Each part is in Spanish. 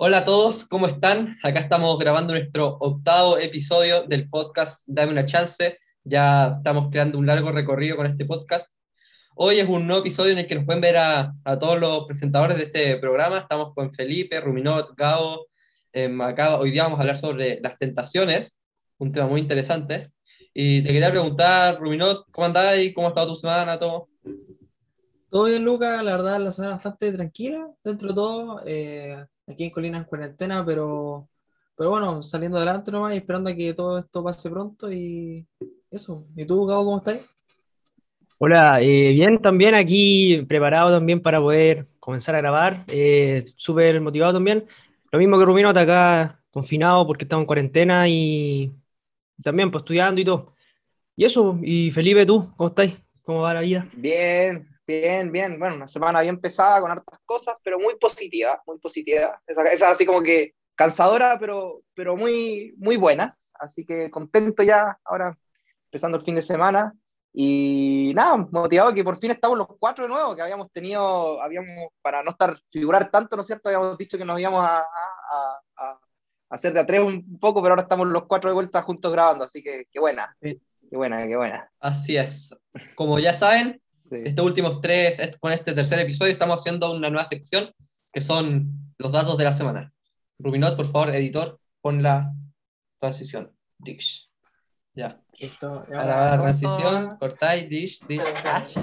Hola a todos, ¿cómo están? Acá estamos grabando nuestro octavo episodio del podcast Dame una chance. Ya estamos creando un largo recorrido con este podcast. Hoy es un nuevo episodio en el que nos pueden ver a, a todos los presentadores de este programa. Estamos con Felipe, Ruminot, Gabo. Eh, acá hoy día vamos a hablar sobre las tentaciones, un tema muy interesante. Y te quería preguntar, Ruminot, ¿cómo andás y cómo ha estado tu semana, todo? Todo bien, Lucas, la verdad, la semana bastante tranquila, dentro de todo, eh, aquí en Colina en cuarentena, pero, pero bueno, saliendo adelante nomás y esperando a que todo esto pase pronto y eso. ¿Y tú, Gabo, cómo estás? Hola, eh, bien, también aquí preparado también para poder comenzar a grabar, eh, súper motivado también. Lo mismo que Rubino, acá confinado porque estamos en cuarentena y también pues estudiando y todo. Y eso, y Felipe, tú, ¿cómo estás? ¿Cómo va la vida? Bien, bien, bien. Bueno, una semana bien pesada con hartas cosas, pero muy positiva, muy positiva. Esa, esa así como que cansadora, pero, pero muy, muy buena. Así que contento ya ahora empezando el fin de semana. Y nada, motivado que por fin estamos los cuatro de nuevo, que habíamos tenido, habíamos, para no estar, figurar tanto, ¿no es cierto? Habíamos dicho que nos íbamos a, a, a, a hacer de a tres un poco, pero ahora estamos los cuatro de vuelta juntos grabando, así que qué buena, Sí. qué buena, qué buena. Así es. Como ya saben, Sí. estos últimos tres, con este tercer episodio, estamos haciendo una nueva sección que son los datos de la semana. Rubinot, por favor, editor, pon la transición. Dish. Ya. Listo. Ahora va la corto. transición, cortáis, dish, dish, dash.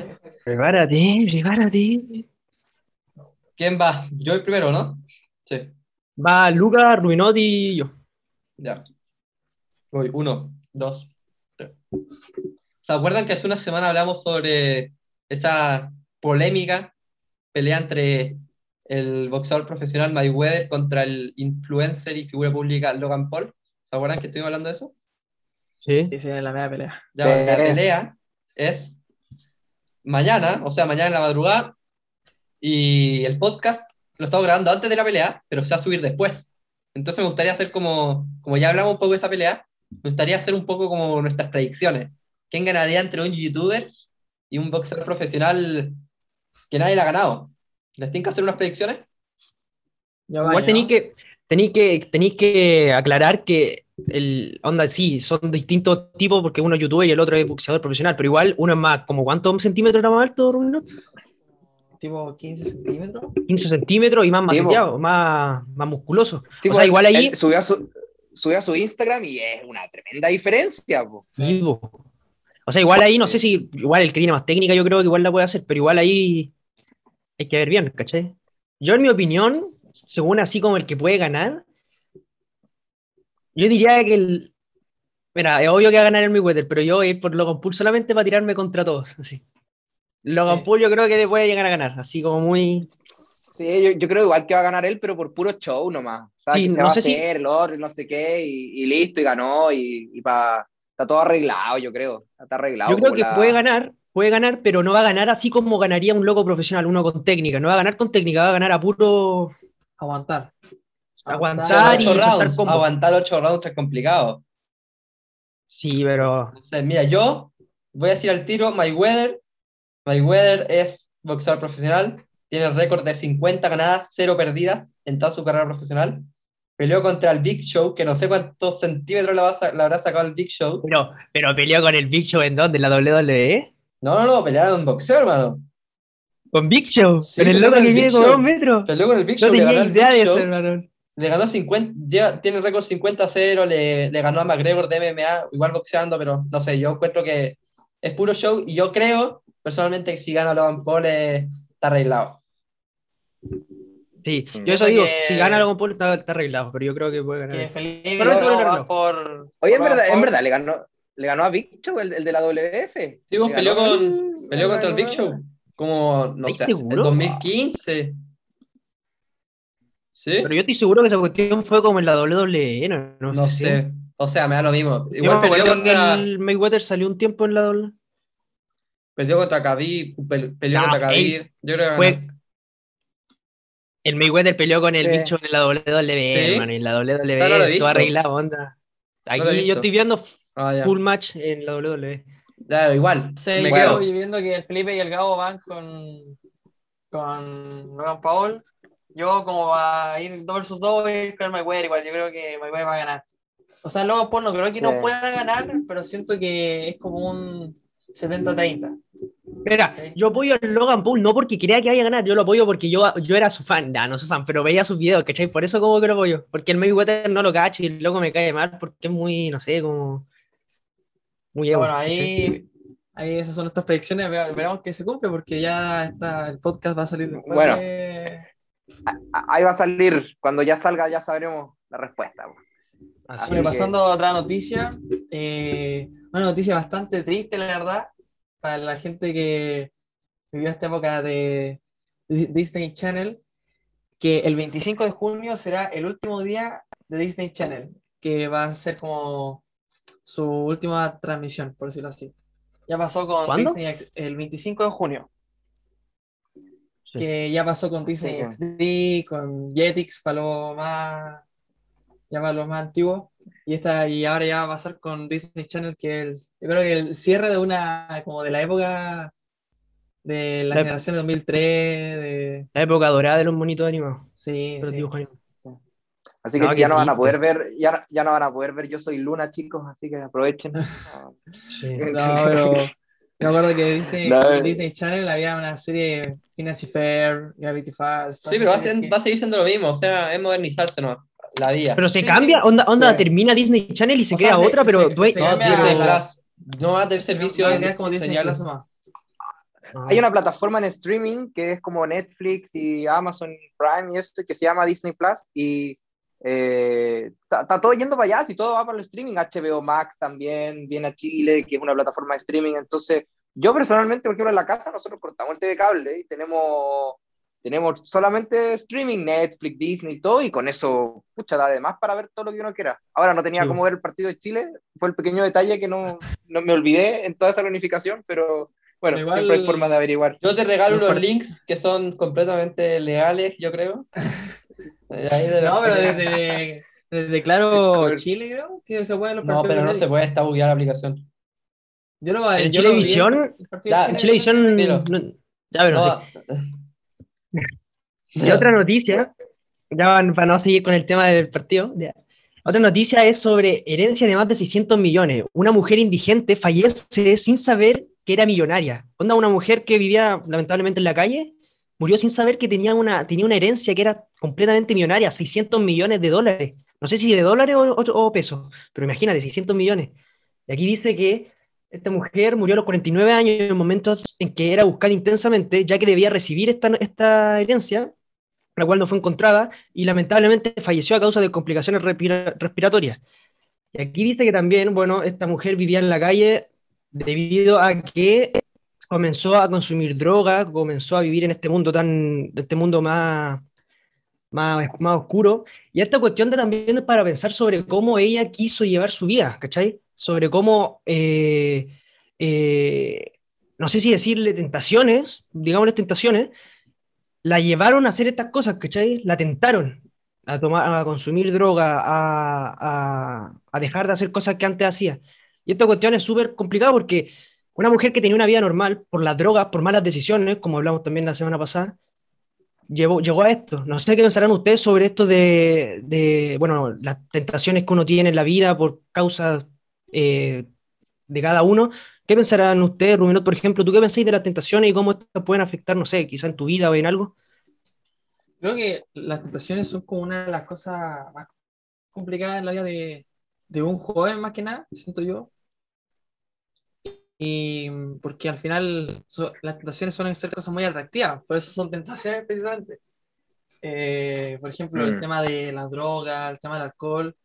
Prepárate, prepárate. ¿Quién va? Yo el primero, ¿no? Sí, Va Luca, Rubinotti y yo. ya. Voy, uno, dos, tres. ¿Se acuerdan que hace una semana hablamos sobre esa polémica pelea entre el boxeador profesional Mayweather contra el influencer y figura pública Logan Paul? ¿Se acuerdan que estuvimos hablando de eso? Sí. Sí, sí, en la media pelea. Ya, Sí. la pelea es mañana, o sea, mañana en la madrugada, y el podcast lo estamos grabando antes de la pelea, pero se va a subir después. Entonces me gustaría hacer como, como ya hablamos un poco de esa pelea, me gustaría hacer un poco como nuestras predicciones. ¿Quién ganaría entre un youtuber y un boxeador profesional que nadie le ha ganado? ¿Les tienen que hacer unas predicciones? Ya Igual tenéis que, tenéis que, tenéis que aclarar que el onda sí, son distintos tipos porque uno es youtuber y el otro es boxeador profesional, pero igual uno es más, como ¿cuántos centímetros era más alto? Tipo 15 centímetros. 15 centímetros y más Sí, más, más musculoso. Sí, o pues, sea, igual ahí... él subió a su, subió a su Instagram y es una tremenda diferencia, po. Sí, po. O sea, igual ahí no sé si, igual el que tiene más técnica yo creo que igual la puede hacer, pero igual ahí hay que ver bien, ¿cachai? Yo en mi opinión, según así como el que puede ganar, yo diría que el... Mira, es obvio que va a ganar el Mayweather, pero yo voy a ir por Logan Paul solamente para tirarme contra todos, así. Logan Sí. Paul yo creo que puede llegar a ganar, así como muy... Sí, yo, yo creo igual que va a ganar él, pero por puro show nomás. ¿Sabes? Sí, que se no va a si- hacer otro y no sé qué, y, y listo, y ganó, y, y pa- está todo arreglado, yo creo. Está arreglado. Yo creo que la- puede ganar, puede ganar, pero no va a ganar así como ganaría un loco profesional, uno con técnica, no va a ganar con técnica, va a ganar a puro... Aguantar. Aguantar ocho rounds. combos. Aguantar ocho rounds es complicado. Sí, pero... Entonces, mira, yo voy a decir al tiro, Mayweather, Mayweather es boxeador profesional, tiene el récord de 50 ganadas, 0 perdidas en toda su carrera profesional. Peleó contra el Big Show, que no sé cuántos centímetros le, va a sa- le habrá sacado el Big Show. Pero, pero peleó con el Big Show en dónde? ¿En la WWE? No, no, no, pelearon en boxeo, hermano. Con Big Show, Sí, con el loco que mide como dos metros. Peleó con el Big No Show, le ganó tenía al idea Big de Show, eso, hermano. le ganó 50, lleva- tiene récord 50-0, le, le ganó a McGregor de MMA, igual boxeando, pero no sé, yo encuentro que es puro show y yo creo, personalmente, que si gana Logan Paul eh, está arreglado. Sí, Mm. yo eso digo, que- si gana Logan Paul está, está arreglado, pero yo creo que puede ganar. Que Felipe Pero no, por. Oye, en por verdad, en verdad, le ganó, le ganó a Big Show, el, el de la WF. Sí, vos Le peleó, con, el- peleó contra el Big Show, como, no ¿Estás sé, en seguro? 2015. ¿Sí? Pero yo estoy seguro que esa cuestión fue como en la WWE, no, no, No sé, o sea, me da lo mismo. Yo Igual me perdió contra, el Mayweather salió un tiempo en la WWE. perdió contra Khabib, pel- peleó No, contra ey, Khabib, yo creo que ganó. Fue- El Mayweather peleó con el Sí. Big Show en la WWE, ¿Sí? hermano, en la WWE, O sea, no todo arreglado, onda. Aquí he yo estoy viendo Ah, ya. full match en la. WWE. Claro, igual, Sí, me quedo. viendo que el Felipe y el Gabo van con, con Logan Paul. Yo como va a ir 2 versus 2 voy a ir con Mayweather igual, yo creo que Mayweather va a ganar. O sea, Logan Paul no creo que no Sí. pueda ganar, pero siento que es como un 70-30. Mira, Sí. yo apoyo a Logan Paul no porque crea que vaya a ganar, yo lo apoyo porque yo, yo era su fan, ya, no su fan, pero veía sus videos, ¿cachai? Por eso como que lo apoyo, porque el Mayweather no lo cacho y luego me cae mal porque es muy, no sé, como... Muy Pero ego, bueno, ahí, ahí esas son nuestras predicciones, ve- veremos que se cumple porque ya está, el podcast va a salir después Bueno. de- Ahí va a salir, cuando ya salga ya sabremos la respuesta. po. Así Bueno, que- pasando a otra noticia, eh, una noticia bastante triste, la verdad, para la gente que vivió esta época de Dis- Disney Channel, que el 25 de junio será el último día de Disney Channel, que va a ser como su última transmisión, por decirlo así. Ya pasó con ¿Cuándo? Disney el 25 de junio, Sí. que ya pasó con Disney Sí. XD, con Jetix, para lo más, ya para los más antiguos. Y, esta, y ahora ya va a pasar con Disney Channel, que es, yo creo que el cierre de una, como de la época de la La- generación de 2003, de, La época dorada de los monitos animados, sí, sí. dibujos animados. Así que No, ya qué no van a poder ver, ya, ya no van a poder ver Yo Soy Luna, chicos, así que aprovechen. Sí. No, pero me acuerdo que Disney, No. Disney Channel había una serie Phineas y Fair, Gravity Falls. Sí, pero va a, esas ser- series va a seguir siendo lo mismo, o sea, es modernizarse nomás, la vida. Pero se Sí, cambia, sí. onda, onda Sí. termina Disney Channel y se O sea, crea se- otra, pero se- due- se no, Disney Plus. No va a tener servicio de quedar como Disney. Plus. Ah. Hay una plataforma en streaming que es como Netflix y Amazon Prime y esto, que se llama Disney Plus y eh, está está todo yendo para allá, si todo va para el streaming, HBO Max también viene a Chile, que es una plataforma de streaming, entonces yo personalmente, por ejemplo, en la casa nosotros cortamos el TV cable y tenemos, tenemos solamente streaming, Netflix, Disney y todo, y con eso, pucha, da además para ver todo lo que uno quiera. Ahora no tenía Sí. cómo ver el partido de Chile, fue el pequeño detalle que no, no me olvidé en toda esa planificación, pero bueno, igual- siempre hay forma de averiguar. Yo te regalo Los links que son completamente legales, yo creo. Ahí de No, pero desde, desde Claro Discord. Chile, creo, que se pueden los No, partidos pero no de se puede, está bugueada la aplicación. Yo lo, En yo lo vi, de Chile, En no- ya, pero no sé. Y otra noticia, ya para no seguir con el tema del partido, ya. otra noticia es sobre herencia de más de 600 millones. Una mujer indigente fallece sin saber que era millonaria. Onda, una mujer que vivía lamentablemente en la calle, murió sin saber que tenía una, tenía una herencia que era completamente millonaria, 600 millones de dólares. No sé si de dólares o, o- o pesos, pero imagínate, 600 millones. Y aquí dice que esta mujer murió a los 49 años en momentos en que era buscada intensamente, ya que debía recibir esta, esta herencia, la cual no fue encontrada, y lamentablemente falleció a causa de complicaciones respira- respiratorias. Y aquí dice que también, bueno, esta mujer vivía en la calle debido a que comenzó a consumir droga, comenzó a vivir en este mundo tan, este mundo más, más, más oscuro. Y esta cuestión de también es para pensar sobre cómo ella quiso llevar su vida, ¿cachai? Sobre cómo, eh, eh, no sé si decirle tentaciones, digámosle tentaciones, la llevaron a hacer estas cosas, ¿cachai? La tentaron a, tomar, a consumir droga, a, a, a dejar de hacer cosas que antes hacía. Y esta cuestión es súper complicada porque una mujer que tenía una vida normal por las drogas, por malas decisiones, como hablamos también la semana pasada, llegó, llegó a esto. No sé qué pensarán ustedes sobre esto de, de, bueno, las tentaciones que uno tiene en la vida por causas eh, de cada uno. ¿Qué pensarán ustedes, Rubinot, por ejemplo? ¿Tú qué pensáis de las tentaciones y cómo estas pueden afectar, no sé, quizá en tu vida o en algo? Creo que las tentaciones son como una de las cosas más complicadas en la vida de, de un joven, más que nada, siento yo. Y porque al final so- las tentaciones suelen ser cosas muy atractivas, por eso son tentaciones precisamente. Eh, por ejemplo, el Mm. tema de las drogas, el tema del alcohol.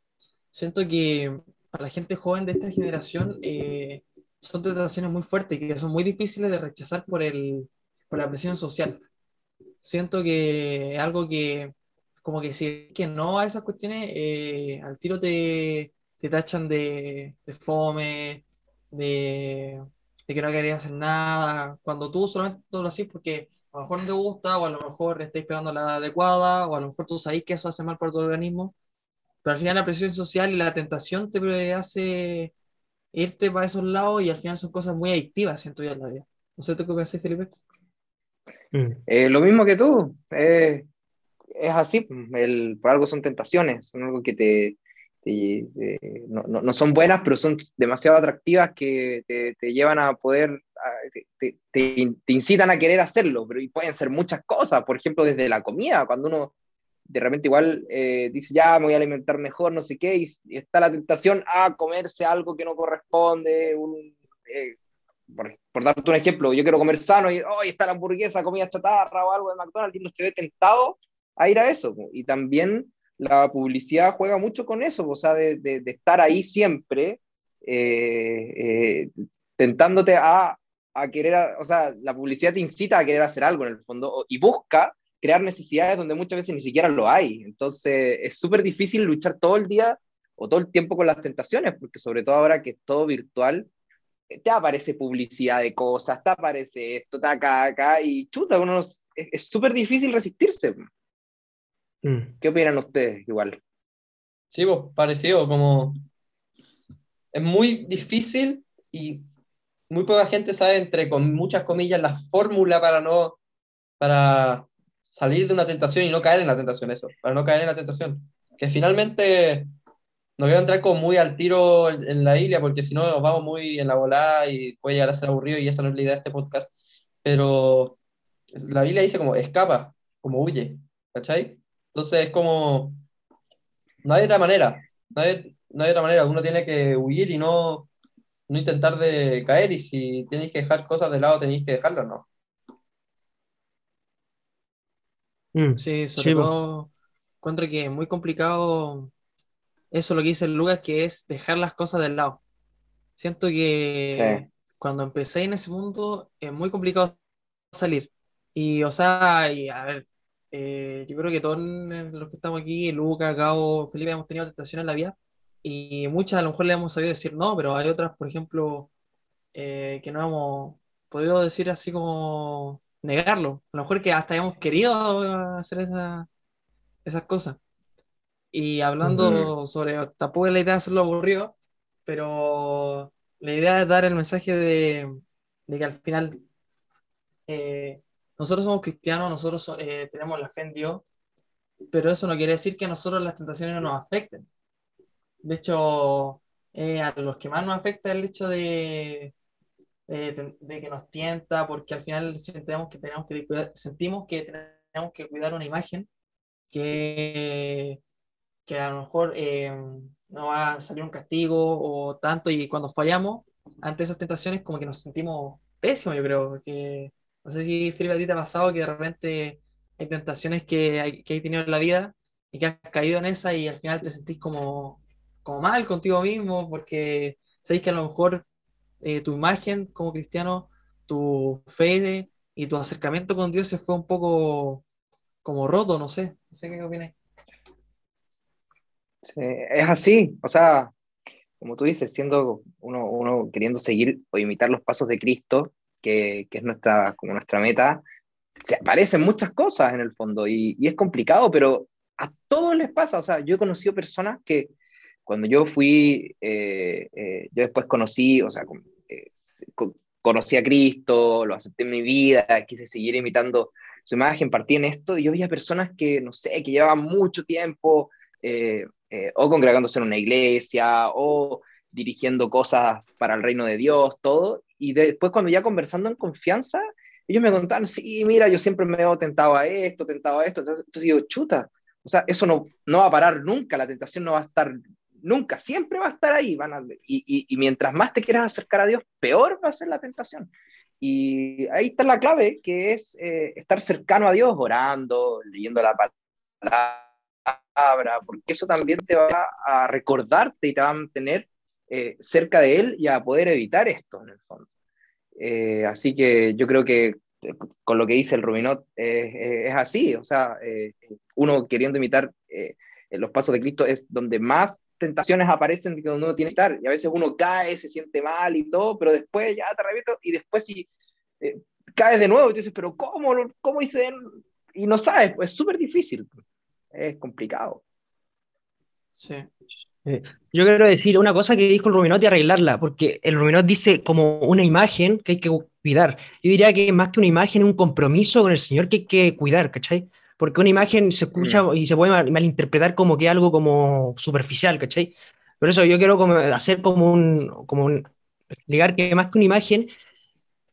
Siento que para la gente joven de esta generación eh, son tentaciones muy fuertes que son muy difíciles de rechazar por, el, por la presión social. Siento que es algo que, como que si que no a esas cuestiones, eh, al tiro te, te tachan de, de fome, de, de que no querías hacer nada, cuando tú solamente lo haces porque a lo mejor no te gusta, o a lo mejor estáis pegando la adecuada, o a lo mejor tú sabéis que eso hace mal para tu organismo, pero al final la presión social y la tentación te hace irte para esos lados y al final son cosas muy adictivas, siento yo en la vida. No sé, ¿tú qué pensás, Felipe? Mm. Eh, lo mismo que tú. eh, es así, el, por algo son tentaciones, son algo que te, no, no, son buenas, pero son demasiado atractivas que te, te llevan a poder, te, te, incitan a querer hacerlo, pero y pueden ser muchas cosas, por ejemplo, desde la comida, cuando uno de repente igual eh, dice, ya me voy a alimentar mejor, no sé qué, y, está la tentación a comerse algo que no corresponde, un, eh, por, por, darte un ejemplo, yo quiero comer sano y hoy está la hamburguesa, comida chatarra o algo de McDonald's, y no estoy tentado a ir a eso. Y también la publicidad juega mucho con eso, o sea, de, de, estar ahí siempre, eh, eh, tentándote a, a querer, o sea, la publicidad te incita a querer hacer algo en el fondo y busca crear necesidades donde muchas veces ni siquiera lo hay. Entonces, es súper difícil luchar todo el día o todo el tiempo con las tentaciones, porque sobre todo ahora que es todo virtual, eh, te aparece publicidad de cosas, te aparece esto, te acá, acá, y chuta, uno es súper difícil resistirse. Mm. ¿Qué opinan ustedes igual? Sí, pues parecido, como es muy difícil y muy poca gente sabe, entre con muchas comillas, la fórmula para no, para salir de una tentación y no caer en la tentación, eso, para no caer en la tentación. Que finalmente no quiero entrar como muy al tiro en, la isla, porque si no nos vamos muy en la volada y puede llegar a ser aburrido y esa no es la idea de este podcast. Pero la Biblia dice como escapa, como huye, ¿cachai? Entonces es como, no hay otra manera, no hay, no hay otra manera, uno tiene que huir y no, no intentar de caer y si tenéis que dejar cosas de lado tenéis que dejarlas, ¿no? Mm. Sí, sobre todo encuentro que es muy complicado eso lo que dice Lucas, que es dejar las cosas del lado. Siento que cuando empecé en ese mundo es muy complicado salir. Y, o sea, y, a ver, eh, yo creo que todos los que estamos aquí, Lucas, Gabo, Felipe, hemos tenido tentaciones en la vida y muchas a lo mejor le hemos sabido decir no, pero hay otras, por ejemplo, eh, que no hemos podido decir así como negarlo. A lo mejor que hasta hemos querido hacer esa, esas cosas. Y hablando sobre, tampoco es la idea de hacerlo aburrido, pero la idea es dar el mensaje de, de que al final eh, nosotros somos cristianos, nosotros eh, tenemos la fe en Dios, pero eso no quiere decir que a nosotros las tentaciones no nos afecten. De hecho, eh, a los que más nos afecta el hecho de, de, que nos tienta, porque al final sentimos que tenemos que cuidar, sentimos que tenemos que cuidar una imagen que, que a lo mejor eh, no va a salir un castigo o tanto, y cuando fallamos ante esas tentaciones como que nos sentimos pésimos, yo creo, que no sé si, Felipe, a ti te ha pasado que de repente hay tentaciones que hay, que hay tenido en la vida y que has caído en esa y al final te sentís como, como mal contigo mismo porque sabéis que a lo mejor eh, tu imagen como cristiano, tu fe y tu acercamiento con Dios se fue un poco como roto, no sé. No sé qué opinas. Sí, es así, o sea, como tú dices, siendo uno, uno queriendo seguir o imitar los pasos de Cristo, que, que, es nuestra, como nuestra meta, se aparecen muchas cosas en el fondo y, y, es complicado, pero a todos les pasa. O sea, yo he conocido personas que cuando yo fui, eh, eh, yo después conocí, o sea, eh, conocí a Cristo, lo acepté en mi vida, quise seguir imitando su imagen, partí en esto y yo veía personas que, no sé, que llevaban mucho tiempo o congregándose en una iglesia o dirigiendo cosas para el reino de Dios, todo, y después cuando ya conversando en confianza, ellos me contaban, sí, mira, yo siempre me he tentado a esto, tentado a esto, entonces, digo, chuta, o sea, eso no, no va a parar nunca, la tentación no va a estar nunca, siempre va a estar ahí, van a, y, y, mientras más te quieras acercar a Dios, peor va a ser la tentación. Y ahí está la clave, que es eh, estar cercano a Dios, orando, leyendo la palabra, porque eso también te va a recordarte y te va a mantener eh, cerca de él y a poder evitar esto, en el fondo. Eh, así que yo creo que con lo que dice el Rubinot es así, o sea, uno queriendo imitar los pasos de Cristo es donde más tentaciones aparecen que uno tiene que estar, y a veces uno cae, se siente mal y todo, pero después ya te repito, y después si caes de nuevo y dices, pero ¿cómo, cómo hice? Y no sabes, pues es súper difícil, es complicado. Sí. Eh, yo quiero decir una cosa que dijo el Ruminot y arreglarla, porque el Ruminot dice como una imagen que hay que cuidar. Yo diría que más que una imagen, un compromiso con el Señor que hay que cuidar, ¿cachai? Porque una imagen se escucha y se puede mal- malinterpretar como que algo como superficial, ¿cachai? Por eso yo quiero como hacer como un, como un, explicar que más que una imagen,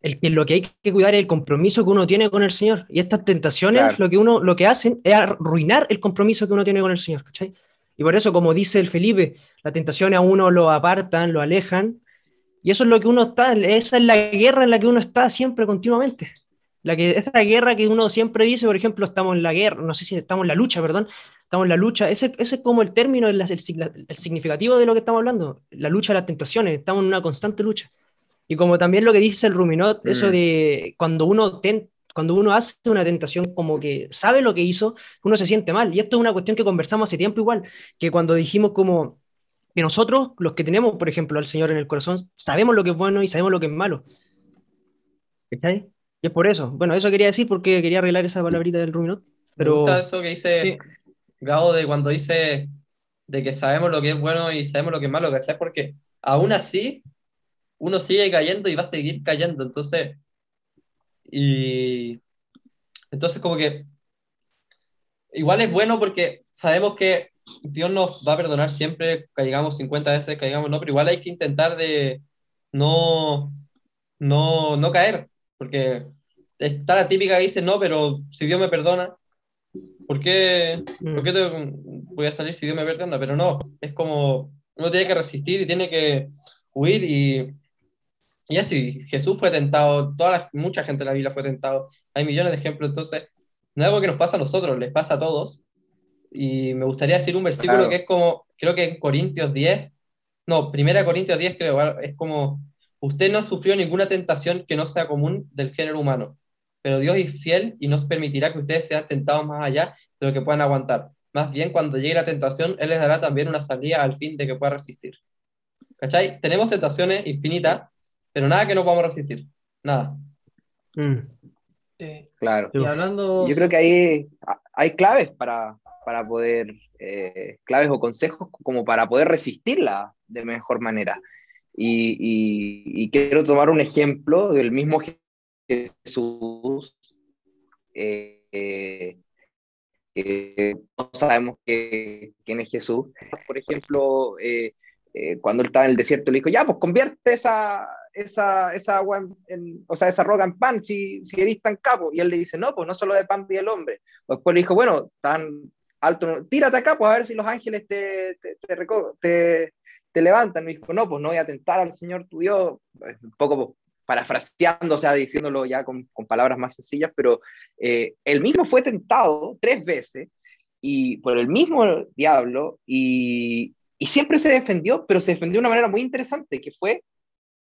el, que lo que hay que cuidar es el compromiso que uno tiene con el Señor. Y estas tentaciones Claro. lo que uno, lo que hacen es arruinar el compromiso que uno tiene con el Señor, ¿cachai? Y por eso, como dice el Felipe, las tentaciones a uno lo apartan, lo alejan, y eso es lo que uno está, esa es la guerra en la que uno está siempre, continuamente. La que, esa guerra que uno siempre dice, por ejemplo, estamos en la guerra, no sé si estamos en la lucha, perdón, estamos en la lucha, ese, ese es como el término, el, el el significativo de lo que estamos hablando, la lucha de las tentaciones, estamos en una constante lucha. Y como también lo que dice el Ruminot, eso Mm. de cuando uno, ten- cuando uno hace una tentación como que sabe lo que hizo, uno se siente mal. Y esto es una cuestión que conversamos hace tiempo igual, que cuando dijimos como que nosotros, los que tenemos, por ejemplo, al Señor en el corazón, sabemos lo que es bueno y sabemos lo que es malo. ¿Cachai? Y es por eso. Bueno, eso quería decir porque quería arreglar esa palabrita del Ruminot. Me Pero gusta eso que dice sí. Gabo de cuando dice de que sabemos lo que es bueno y sabemos lo que es malo, ¿cachai? Porque aún así uno sigue cayendo y va a seguir cayendo, entonces, y entonces como que igual es bueno porque sabemos que Dios nos va a perdonar siempre, caigamos 50 veces, caigamos no, pero igual hay que intentar de no, no, no caer, porque está la típica que dice, no, pero si Dios me perdona, ¿por qué, Mm. ¿por qué te- voy a salir si Dios me perdona? Pero no, es como uno tiene que resistir y tiene que huir y, y así, Jesús fue tentado, toda la- mucha gente en la Biblia fue tentado, hay millones de ejemplos, entonces no es algo que nos pasa a nosotros, les pasa a todos. Y me gustaría decir un versículo Claro. que es como, creo que en Corintios 10, no, Primera Corintios 10 creo, es como, usted no sufrió ninguna tentación que no sea común del género humano, pero Dios es fiel y nos permitirá que ustedes sean tentados más allá de lo que puedan aguantar. Más bien, cuando llegue la tentación, Él les dará también una salida al fin de que pueda resistir. ¿Cachai? Tenemos tentaciones infinitas, pero nada que no podamos resistir. Nada. Mm. Sí. Claro. Y hablando. Yo creo que ahí hay claves para, para poder, eh, claves o consejos como para poder resistirla de mejor manera. Y, y- quiero tomar un ejemplo del mismo Jesús, eh, eh, no sabemos que- quién es Jesús. Por ejemplo, eh, cuando él estaba en el desierto, le dijo, ya, pues convierte esa, esa, esa agua, o sea, esa roca en pan, si, si eres tan capo. Y él le dice, no, pues no solo de pan vive el hombre. Después le dijo, bueno, tan alto, tírate acá, pues a ver si los ángeles te, te, te- te levantan. Me dijo, no, pues no voy a tentar al Señor tu Dios. Un poco parafraseando, o sea, diciéndolo ya con, con palabras más sencillas, pero eh, él mismo fue tentado tres veces y por el mismo diablo y, y siempre se defendió, pero se defendió de una manera muy interesante, que fue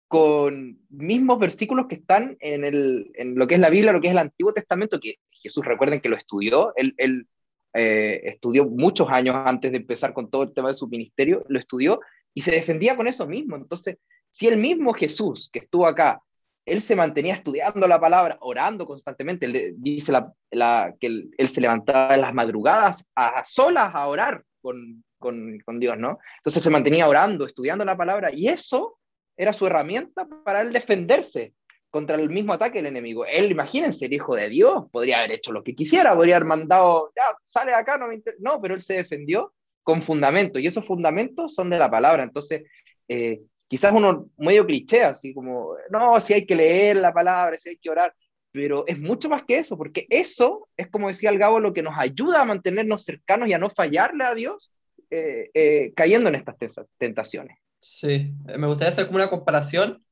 con mismos versículos que están en, el, en lo que es la Biblia, lo que es el Antiguo Testamento, que Jesús, recuerden que lo estudió, él, él eh, estudió muchos años antes de empezar con todo el tema de su ministerio, lo estudió y se defendía con eso mismo. Entonces, si el mismo Jesús que estuvo acá, él se mantenía estudiando la palabra, orando constantemente, él dice la, la, que él, él, se levantaba en las madrugadas a, a solas a orar con, con, con Dios, ¿no? Entonces se mantenía orando, estudiando la palabra y eso era su herramienta para él defenderse contra el mismo ataque del enemigo. Él, imagínense, el hijo de Dios, podría haber hecho lo que quisiera, podría haber mandado, ya, sale de acá, no me. No, pero él se defendió con fundamentos, y esos fundamentos son de la palabra. Entonces, eh, quizás uno medio cliché, así como, no, si hay que leer la palabra, si hay que orar, pero es mucho más que eso, porque eso es, como decía el Gabo, lo que nos ayuda a mantenernos cercanos y a no fallarle a Dios eh, eh, cayendo en estas tentaciones. Sí, me gustaría hacer como una comparación.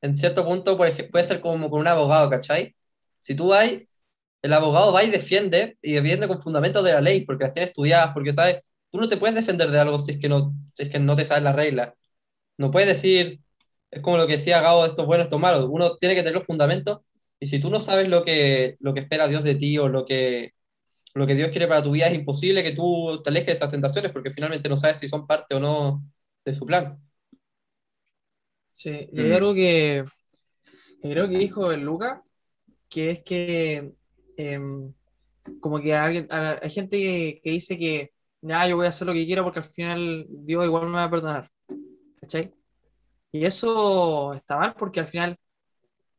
En cierto punto, por ejemplo, puede ser como con un abogado, ¿cachai? Si tú vas, el abogado va y defiende, y defiende con fundamentos de la ley, porque las tiene estudiadas, porque sabes, tú no te puedes defender de algo si es que no, si es que no te sabes la regla. No puedes decir, es como lo que decía Gabo, esto es bueno, esto es malo. Uno tiene que tener los fundamentos, y si tú no sabes lo que, lo que espera Dios de ti o lo que, lo que Dios quiere para tu vida, es imposible que tú te alejes de esas tentaciones, porque finalmente no sabes si son parte o no de su plan. Sí, y hay algo que, que, creo que dijo el Luca, que es que eh, como que alguien, hay gente que, que dice que nada, yo voy a hacer lo que quiera porque al final Dios igual me va a perdonar. ¿Cachai? Y eso está mal porque al final,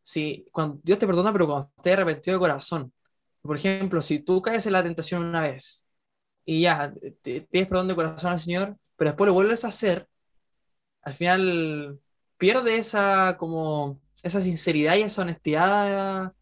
si cuando Dios te perdona, pero cuando estés arrepentido de corazón, Por ejemplo, si tú caes en la tentación una vez y ya te pides perdón de corazón al Señor, pero después lo vuelves a hacer, al final pierde esa como esa sinceridad y esa honestidad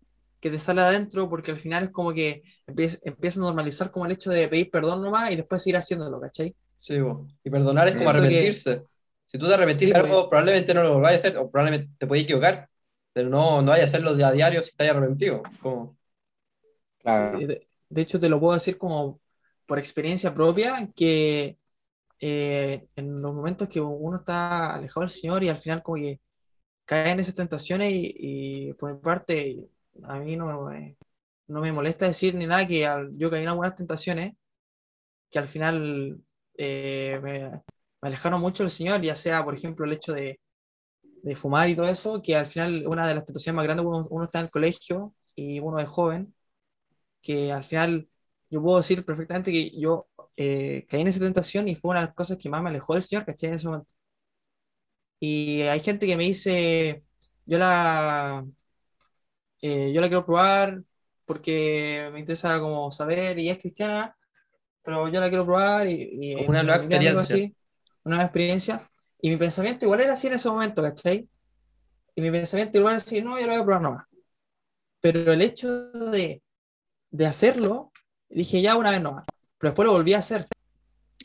que te sale adentro, porque al final es como que empieza, empieza a normalizar como el hecho de pedir perdón nomás y después seguir haciéndolo, ¿cachai? Sí, bo. y perdonar es como Siento que- arrepentirse. Si tú te arrepentís Sí, de algo, pues. probablemente no lo vayas a hacer, o probablemente te puedes equivocar, pero no, no vayas a hacerlo a diario si estás arrepentido. Como, Claro. De, de hecho, te lo puedo decir como por experiencia propia, que eh, en los momentos que uno está alejado del Señor y al final como que cae en esas tentaciones y, y por mi parte, a mí no me, no me molesta decir ni nada que al- yo caí en algunas tentaciones que al final eh, me, me alejaron mucho del Señor, ya sea, por ejemplo, el hecho de, de fumar y todo eso, que al final una de las tentaciones más grandes, uno, uno está en el colegio y uno es joven, que al final yo puedo decir perfectamente que yo eh, caí en esa tentación y fue una de las cosas que más me alejó del Señor, ¿cachai? En ese momento. Y hay gente que me dice, yo la, eh, yo la quiero probar porque me interesa como saber y es cristiana, pero yo la quiero probar y, y Como una nueva experiencia. así, una nueva experiencia. Y mi pensamiento igual era así en ese momento, ¿cachai? Y mi pensamiento igual era así, no, yo la voy a probar nomás. Pero el hecho de, de hacerlo, dije ya una vez nomás. Pero después lo volví a hacer.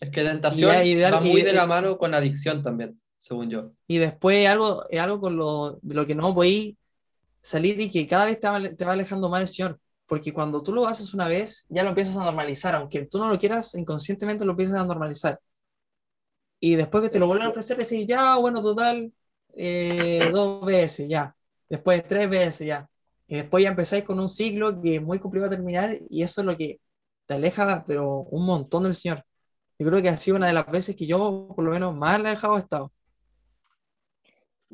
es que tentación Y hay- va y- muy y- de la mano con adicción también, según yo. Y después algo, es algo con lo, de lo que no podéis salir y que cada vez te va, alejando más del Señor. Porque cuando tú lo haces una vez, ya lo empiezas a normalizar. Aunque tú no lo quieras, inconscientemente lo empiezas a normalizar. Y después que te lo vuelven a ofrecer, decís, ya, bueno, total, eh, dos veces, ya. Después tres veces, ya. Y después ya empezáis con un ciclo que es muy complicado terminar y eso es lo que te aleja, pero un montón del Señor. Yo creo que ha sido una de las veces que yo, por lo menos, más alejado he estado.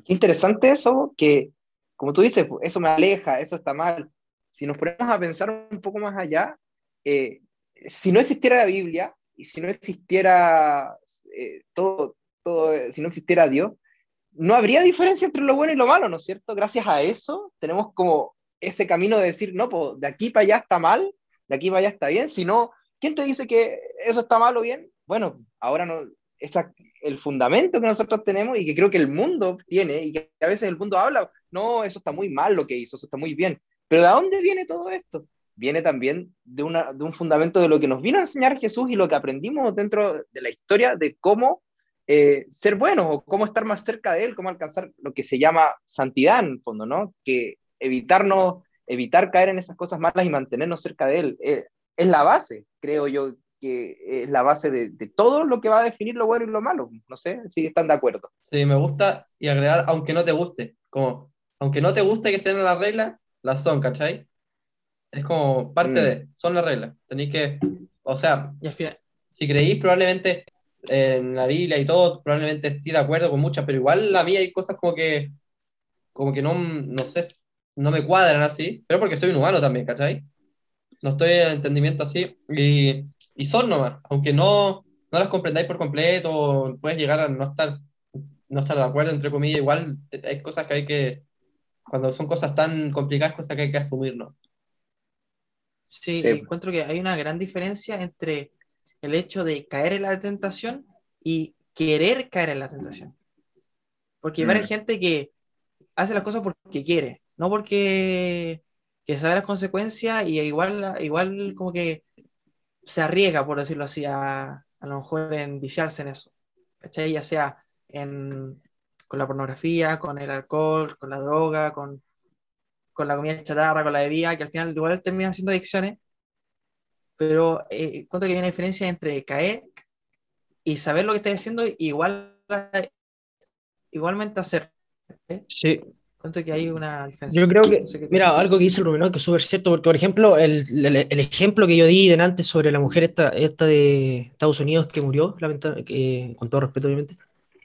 Qué interesante eso, que como tú dices, pues, eso me aleja, eso está mal. Si nos ponemos a pensar un poco más allá, eh, si no existiera la Biblia y si no existiera eh, todo, eh, si no existiera Dios, no habría diferencia entre lo bueno y lo malo, ¿no es cierto? Gracias a eso tenemos como ese camino de decir, no, pues de aquí para allá está mal, de aquí para allá está bien, si no, ¿quién te dice que eso está mal o bien? Bueno, ahora no, esa, el fundamento que nosotros tenemos y que creo que el mundo tiene y que a veces el mundo habla, no, eso está muy mal lo que hizo, eso está muy bien. Pero ¿de dónde viene todo esto? Viene también de, una, de un fundamento de lo que nos vino a enseñar Jesús y lo que aprendimos dentro de la historia de cómo eh, ser buenos o cómo estar más cerca de Él, cómo alcanzar lo que se llama santidad en fondo, ¿no? Que evitarnos, evitar caer en esas cosas malas y mantenernos cerca de Él. Eh, es la base, creo yo, que es la base de, de, todo lo que va a definir lo bueno y lo malo. No sé si están de acuerdo. Sí, me gusta y agregar, aunque no te guste, como, aunque no te guste que sean las reglas, las son, ¿cachai? Es como parte Mm. de, son las reglas. Tenéis que, o sea, Y al final, si creís probablemente en la Biblia y todo, probablemente estoy de acuerdo con muchas, pero igual a mí hay cosas como que, como que no, no sé, no me cuadran así, pero porque soy un humano también, ¿cachai? No estoy en el entendimiento así, y, y son nomás, aunque no, no las comprendáis por completo, puedes llegar a no estar, no estar de acuerdo, entre comillas, igual hay cosas que hay que, cuando son cosas tan complicadas, cosas que hay que asumir, ¿no? sí, Sí. encuentro que hay una gran diferencia entre el hecho de caer en la tentación y querer caer en la tentación. Porque hay Mm. varias gente que hace las cosas porque quiere, no porque que sabe las consecuencias y igual, igual como que se arriesga, por decirlo así, a, a lo mejor en viciarse en eso. ¿Cachai? Ya sea en, con la pornografía, con el alcohol, con la droga, con, con la comida chatarra, con la bebida, que al final igual terminan siendo adicciones. Pero eh, que hay una diferencia entre caer y saber lo que estás haciendo, igual, igualmente hacer. ¿eh? Sí, Encuentro que hay una diferencia. Yo creo que, No sé mira, algo que dice el Rumenor que es súper cierto, porque por ejemplo, el, el- el ejemplo que yo di delante sobre la mujer esta, esta de Estados Unidos que murió, que, con todo respeto obviamente,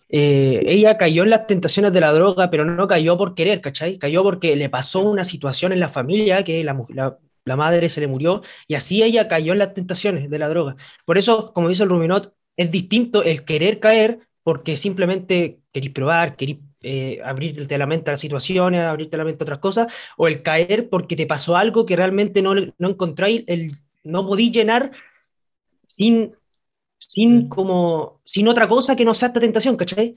eh, ella cayó en las tentaciones de la droga, pero no cayó por querer, ¿cachai? Cayó porque le pasó una situación en la familia que la, la- la madre se le murió y así ella cayó en las tentaciones de la droga. Por eso, como dice el Ruminot, es distinto el querer caer porque simplemente queréis probar, queréis eh, abrirte la mente a las situaciones, abrirte la mente a otras cosas, o el caer porque te pasó algo que realmente no, no encontráis, el, no podí llenar sin, sin, como, sin otra cosa que no sea esta tentación, ¿cachai?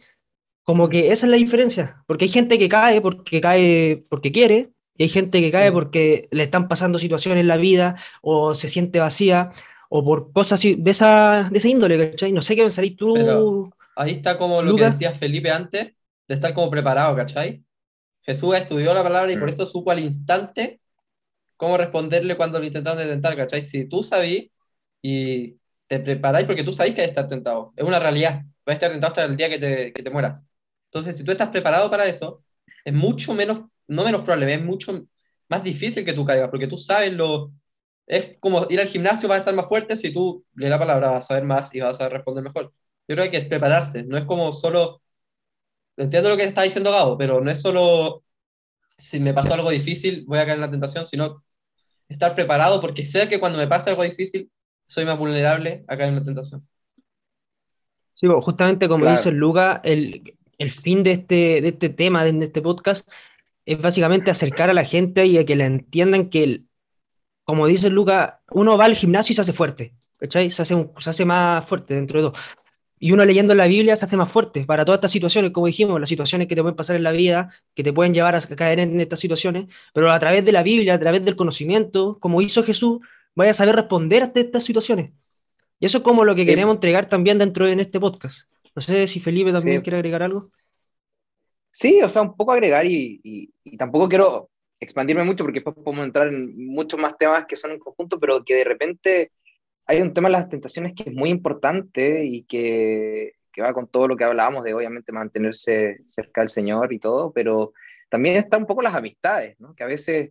Como que esa es la diferencia, porque hay gente que cae porque cae porque quiere, y hay gente que cae porque le están pasando situaciones en la vida, o se siente vacía, o por cosas de esa, de esa índole, ¿cachai? No sé qué pensarías tú. ahí está como lo que decía Felipe antes, de estar como preparado, ¿cachai? Jesús estudió la palabra y por mm. eso supo al instante cómo responderle cuando lo intentaron detentar, ¿cachai? Si tú sabís y te preparáis porque tú sabés que hay que estar tentado, es una realidad, vas a estar tentado hasta el día que te, que te mueras. Entonces, si tú estás preparado para eso, es mucho menos, no menos probable, es mucho más difícil que tú caigas, porque tú sabes lo... Es como ir al gimnasio, vas a estar más fuerte, si tú lees la palabra vas a saber más y vas a responder mejor. Yo creo que es prepararse, no es como solo entiendo lo que está diciendo Gabo, pero no es solo si me pasó algo difícil, voy a caer en la tentación, sino estar preparado porque sé que cuando me pasa algo difícil, soy más vulnerable a caer en la tentación. Sí, justamente como dice Luca, el, el, fin de este, de este tema, de este podcast, es básicamente acercar a la gente y a que le entiendan que, el, como dice Luca, uno va al gimnasio y se hace fuerte, ¿cachai? Se hace, se hace más fuerte dentro de todo. Y uno leyendo la Biblia se hace más fuerte para todas estas situaciones, como dijimos, las situaciones que te pueden pasar en la vida, que te pueden llevar a caer en estas situaciones, pero a través de la Biblia, a través del conocimiento, como hizo Jesús, vaya a saber responder a estas situaciones. Y eso es como lo que queremos entregar también dentro de este podcast. No sé si Felipe también quiere agregar algo. Sí, o sea, un poco agregar y, y, tampoco quiero expandirme mucho porque después podemos entrar en muchos más temas que son en conjunto, pero que de repente hay un tema de las tentaciones que es muy importante y que, que, va con todo lo que hablábamos de obviamente mantenerse cerca del Señor y todo, pero también está un poco las amistades, ¿no? que a veces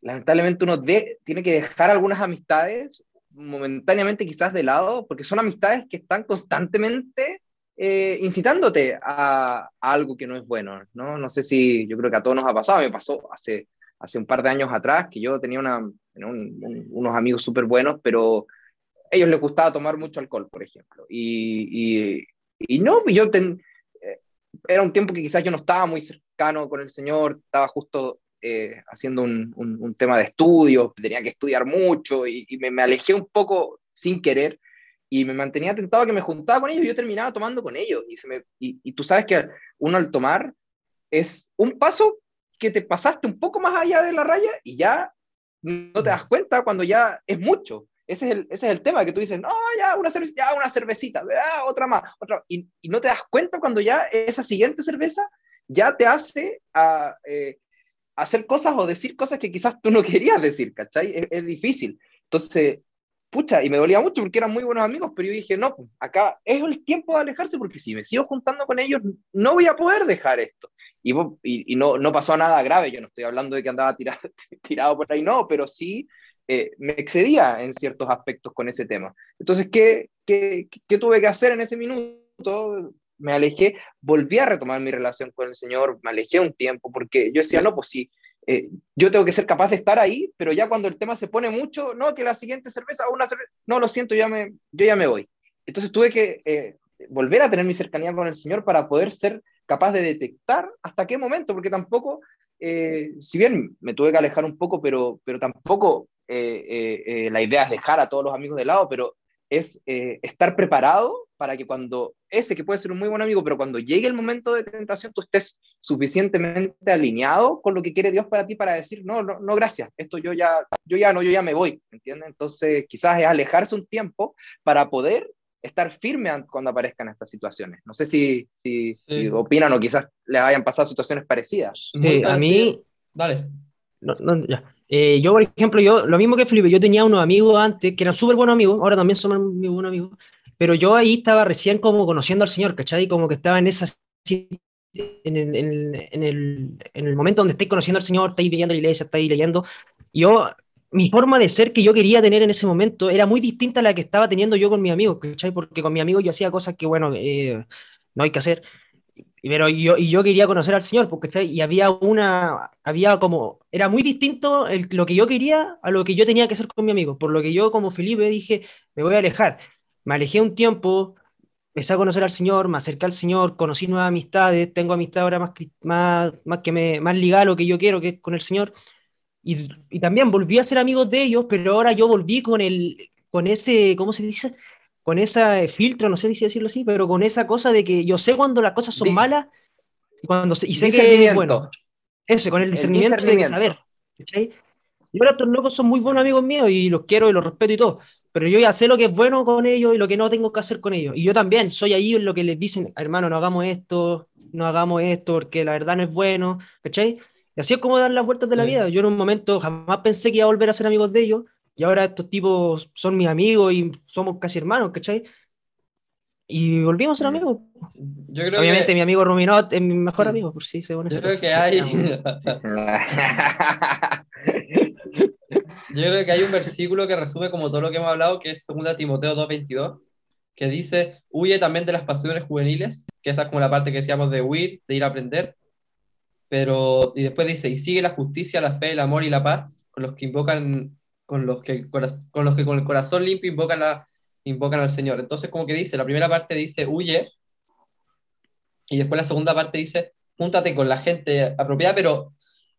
lamentablemente uno de, tiene que dejar algunas amistades momentáneamente quizás de lado, porque son amistades que están constantemente eh, incitándote a, algo que no es bueno, ¿no? No sé si, yo creo que a todos nos ha pasado, me pasó hace, hace un par de años atrás, que yo tenía una, unos amigos súper buenos, pero ellos les gustaba tomar mucho alcohol, por ejemplo. Y, y, y no, yo ten, eh, era un tiempo que quizás yo no estaba muy cercano con el Señor, estaba justo eh, haciendo un, un, tema de estudio, tenía que estudiar mucho y, me, me, alejé un poco sin querer y me mantenía tentado a que me juntaba con ellos y yo terminaba tomando con ellos. Y, se me, y, y tú sabes que uno al tomar es un paso que te pasaste un poco más allá de la raya y ya no te das cuenta cuando ya es mucho. Ese es, el, ese es el tema, que tú dices, no, ya una, cervecita, ya una cervecita, otra más, otra y, y, no te das cuenta cuando ya esa siguiente cerveza ya te hace a, eh, hacer cosas o decir cosas que quizás tú no querías decir, ¿cachai? Es, es, difícil. Entonces, pucha, y me dolía mucho porque eran muy buenos amigos, pero yo dije, no, pues, acá es el tiempo de alejarse porque si me sigo juntando con ellos, no voy a poder dejar esto. Y, y, y no, no pasó nada grave, yo no estoy hablando de que andaba tirado, tirado por ahí, no, pero sí eh, me excedía en ciertos aspectos con ese tema. Entonces, ¿qué, ¿qué, qué, tuve que hacer en ese minuto? Me alejé, volví a retomar mi relación con el Señor, me alejé un tiempo, porque yo decía, no, pues sí, eh, yo tengo que ser capaz de estar ahí, pero ya cuando el tema se pone mucho, no, que la siguiente cerveza o una cerveza, no, lo siento, ya me, yo ya me voy. Entonces tuve que eh, volver a tener mi cercanía con el Señor para poder ser capaz de detectar hasta qué momento, porque tampoco, si bien me tuve que alejar un poco, pero, pero tampoco eh, eh, eh, la idea es dejar a todos los amigos de lado, pero es estar preparado para que cuando ese, que puede ser un muy buen amigo, pero cuando llegue el momento de tentación, tú estés suficientemente alineado con lo que quiere Dios para ti para decir, no, no, no gracias, esto yo ya, yo ya no, yo ya me voy, ¿entiendes? Entonces, quizás es alejarse un tiempo para poder estar firme cuando aparezcan estas situaciones. No sé si, si, opinan o quizás les hayan pasado situaciones parecidas. a mí... Vale. No, no, ya. Eh, yo, por ejemplo, yo, lo mismo que Felipe, yo tenía unos amigos antes que eran súper buenos amigos, ahora también son muy buenos amigos, pero yo ahí estaba recién como conociendo al Señor, ¿cachai? Como que estaba en esa en el, en, el, en el, momento donde estáis conociendo al Señor, estáis viendo la iglesia, estáis leyendo. Yo, mi forma de ser que yo quería tener en ese momento era muy distinta a la que estaba teniendo yo con mi amigo, ¿cachai? Porque con mi amigo yo hacía cosas que, bueno, eh, no hay que hacer. Pero yo, y yo quería conocer al Señor, porque y había una, había como, era muy distinto lo que yo quería a lo que yo tenía que hacer con mi amigo, por lo que yo como Felipe dije, me voy a alejar. Me alejé un tiempo, empecé a conocer al Señor, me acerqué al Señor, conocí nuevas amistades, tengo amistad ahora más, más, más, que me, más ligada a lo que yo quiero, que es con el Señor. Y, y, también volví a ser amigos de ellos, pero ahora yo volví con, el, con ese, ¿cómo se dice? Con ese filtro, no sé si decirlo así, pero con esa cosa de que yo sé cuando las cosas son malas y, cuando, y sé que, bueno, eso, con el discernimiento, el discernimiento. de saber. ¿cachai? Y ahora estos locos son muy buenos amigos míos y los quiero y los respeto y todo, pero yo ya sé lo que es bueno con ellos y lo que no tengo que hacer con ellos. Y yo también soy ahí en lo que les dicen, hermano, no hagamos esto, no hagamos esto porque la verdad no es bueno, ¿cachai? Y así es como dar las vueltas de la vida. Yo en un momento jamás pensé que iba a volver a ser amigos de ellos y ahora estos tipos son mis amigos y somos casi hermanos, ¿cachai? Y volvimos a ser amigos. Yo creo Obviamente mi amigo Ruminot es mi mejor amigo, por si se Yo creo que hay... Yo creo que hay un versículo que resume como todo lo que hemos hablado, que es 2 Timoteo 2.22, que dice, huye también de las pasiones juveniles, que esa es como la parte que decíamos de huir, de ir a aprender, pero, y después dice, y sigue la justicia, la fe, el amor y la paz con los que invocan, con los que, con los que con el corazón limpio invocan, la, invocan al Señor. Entonces, como que dice, la primera parte dice, huye, y después la segunda parte dice, júntate con la gente apropiada, pero,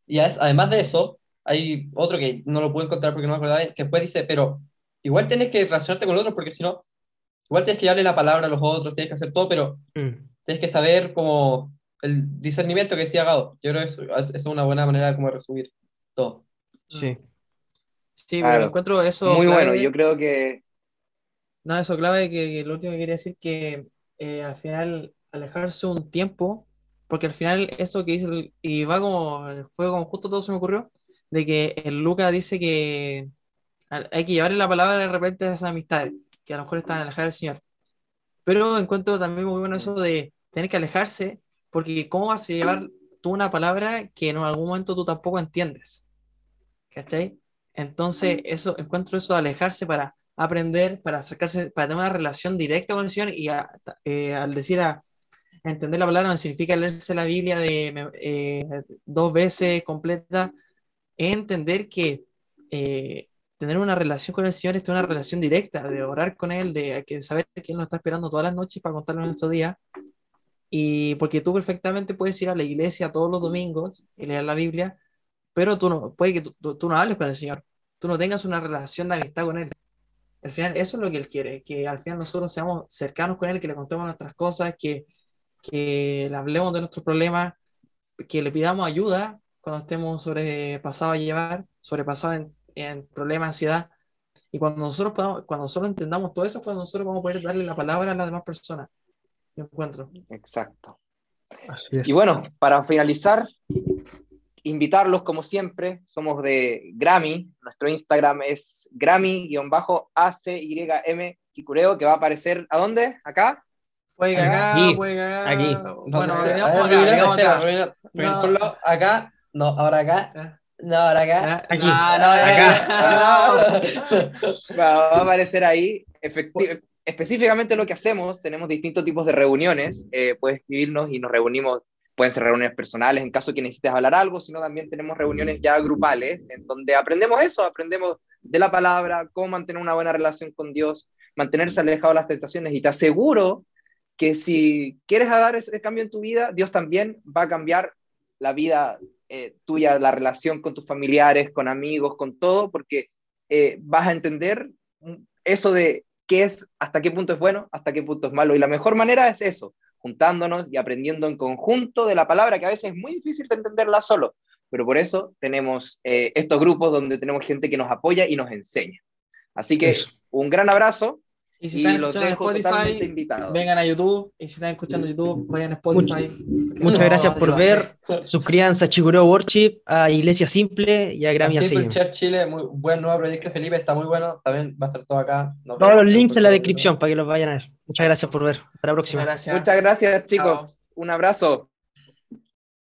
y además de eso, hay otro que no lo puedo encontrar porque no me acordaba, que después dice, pero igual tienes que relacionarte con los otros porque si no, igual tienes que darle la palabra a los otros, tienes que hacer todo, pero mm. tienes que saber como el discernimiento que decía Gado. Yo creo que eso, es una buena manera de como resumir todo. Sí. Sí, pero encuentro eso. Muy bueno, yo creo que. No, eso clave que, lo último que quería decir que eh, al final alejarse un tiempo, porque al final eso que dice, y va como, fue como justo todo se me ocurrió, de que el Luca dice que hay que llevarle la palabra de repente a esas amistades, que a lo mejor están alejadas del Señor. Pero encuentro también muy bueno eso de tener que alejarse, porque ¿cómo vas a llevar tú una palabra que en algún momento tú tampoco entiendes? ¿Cachai? Entonces, eso, encuentro eso de alejarse para aprender, para acercarse, para tener una relación directa con el Señor y eh, al decir a, entender la palabra no significa leerse la Biblia de eh, dos veces completa, entender que eh, tener una relación con el Señor es una relación directa, de orar con Él, de que saber que Él nos está esperando todas las noches para contarle nuestro día. Y porque tú perfectamente puedes ir a la iglesia todos los domingos y leer la Biblia, pero tú no, puede que tú, tú no hables con el Señor, tú no tengas una relación de amistad con Él. Al final, eso es lo que Él quiere, que al final nosotros seamos cercanos con Él, que le contemos nuestras cosas, que, que le hablemos de nuestros problemas, que le pidamos ayuda cuando estemos sobrepasados a llevar, sobrepasados en, en problemas, ansiedad. Y cuando nosotros, podamos, cuando nosotros entendamos todo eso, cuando nosotros vamos a poder darle la palabra a las demás personas. Yo encuentro. Exacto. Y bueno, para finalizar, invitarlos como siempre, somos de Grammy, nuestro Instagram es Grammy-ACYM Kicureo, que va a aparecer, ¿a dónde? ¿Acá? Puede acá, aquí, puede aquí. Bueno, acá, acá, no, ahora acá. No, ahora acá. Aquí. acá. Va a aparecer ahí. específicamente lo que hacemos, tenemos distintos tipos de reuniones. Eh, puedes escribirnos y nos reunimos. Pueden ser reuniones personales en caso que necesites hablar algo, sino también tenemos reuniones ya grupales en donde aprendemos eso, aprendemos de la palabra, cómo mantener una buena relación con Dios, mantenerse alejado de las tentaciones. Y te aseguro que si quieres dar ese cambio en tu vida, Dios también va a cambiar la vida eh, tuya, la relación con tus familiares, con amigos, con todo, porque eh, vas a entender eso de qué es, hasta qué punto es bueno, hasta qué punto es malo. Y la mejor manera es eso, juntándonos y aprendiendo en conjunto de la palabra, que a veces es muy difícil de entenderla solo, pero por eso tenemos eh, estos grupos donde tenemos gente que nos apoya y nos enseña. Así que un gran abrazo y si están escuchando en Spotify, vengan a YouTube. Y si están escuchando YouTube, vayan a Spotify. Muchas, gracias por ver. Suscríbanse a Chicureo Worship, a Iglesia Simple y a Grammy Chat Chile, muy buen nuevo proyecto, Felipe, está muy bueno. También va a estar todo acá. Todos los links en la descripción para que los vayan a ver. Muchas gracias por ver. Hasta la próxima. Muchas gracias, Muchas gracias chicos. Un abrazo.